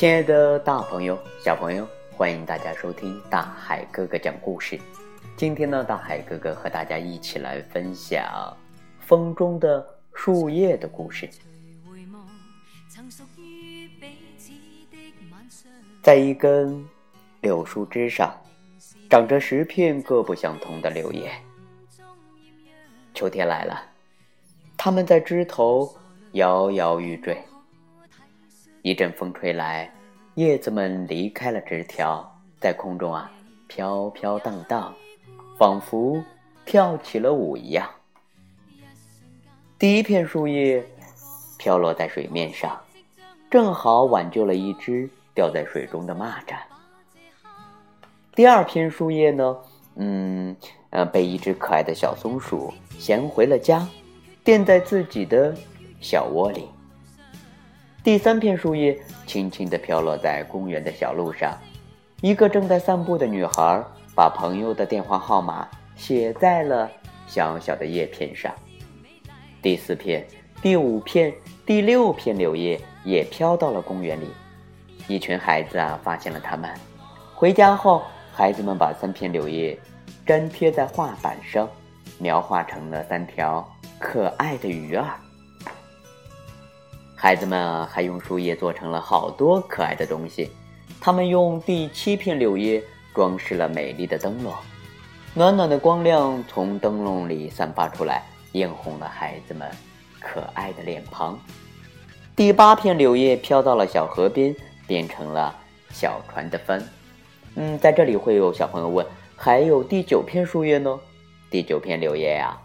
亲爱的大朋友、小朋友，欢迎大家收听大海哥哥讲故事。今天呢，大海哥哥和大家一起来分享《风中的树叶》的故事。在一根柳树枝上，长着十片各不相同的柳叶。秋天来了，它们在枝头摇摇欲坠。一阵风吹来，叶子们离开了枝条，在空中啊飘飘荡荡，仿佛跳起了舞一样。第一片树叶飘落在水面上，正好挽救了一只掉在水中的蚂蚱。第二片树叶呢，嗯呃，被一只可爱的小松鼠衔回了家，垫在自己的小窝里。第三片树叶轻轻地飘落在公园的小路上，一个正在散步的女孩把朋友的电话号码写在了小小的叶片上。第四片、第五片、第六片柳叶也飘到了公园里，一群孩子啊发现了它们。回家后，孩子们把三片柳叶粘贴在画板上，描画成了三条可爱的鱼儿。孩子们还用树叶做成了好多可爱的东西，他们用第七片柳叶装饰了美丽的灯笼，暖暖的光亮从灯笼里散发出来，映红了孩子们可爱的脸庞。第八片柳叶飘到了小河边，变成了小船的帆。嗯，在这里会有小朋友问：还有第九片树叶呢？第九片柳叶呀，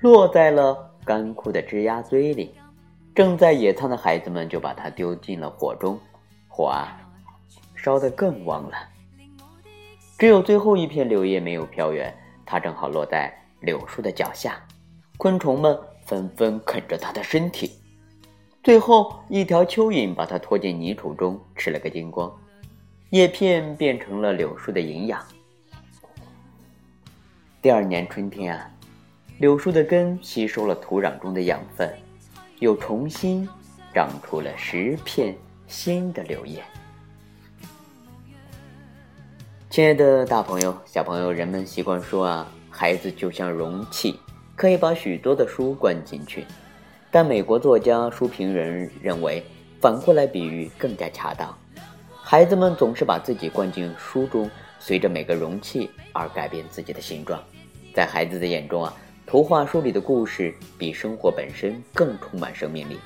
落在了干枯的枝丫堆里。正在野餐的孩子们就把它丢进了火中，火啊，烧得更旺了。只有最后一片柳叶没有飘远，它正好落在柳树的脚下，昆虫们纷纷啃着它的身体。最后一条蚯蚓把它拖进泥土中，吃了个精光。叶片变成了柳树的营养。第二年春天啊，柳树的根吸收了土壤中的养分。又重新长出了十片新的柳叶。亲爱的大朋友、小朋友，人们习惯说啊，孩子就像容器，可以把许多的书灌进去。但美国作家书评人认为，反过来比喻更加恰当。孩子们总是把自己灌进书中，随着每个容器而改变自己的形状。在孩子的眼中啊。图画书里的故事比生活本身更充满生命力。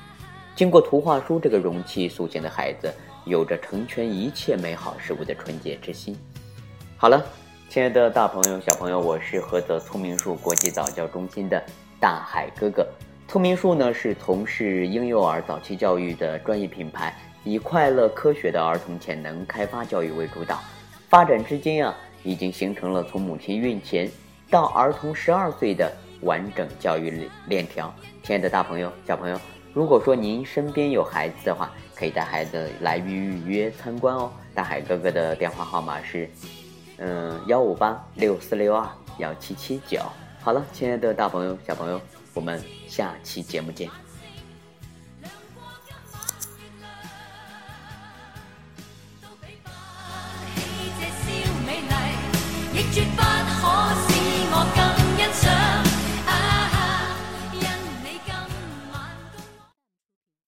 经过图画书这个容器塑形的孩子，有着成全一切美好事物的纯洁之心。好了，亲爱的大朋友、小朋友，我是菏泽聪明树国际早教中心的大海哥哥。聪明树呢是从事婴幼儿早期教育的专业品牌，以快乐科学的儿童潜能开发教育为主导。发展至今啊，已经形成了从母亲孕前到儿童十二岁的。完整教育链条，亲爱的大朋友、小朋友，如果说您身边有孩子的话，可以带孩子来预约参观哦。大海哥哥的电话号码是，嗯，幺五八六四六二幺七七九。好了，亲爱的大朋友、小朋友，我们下期节目见。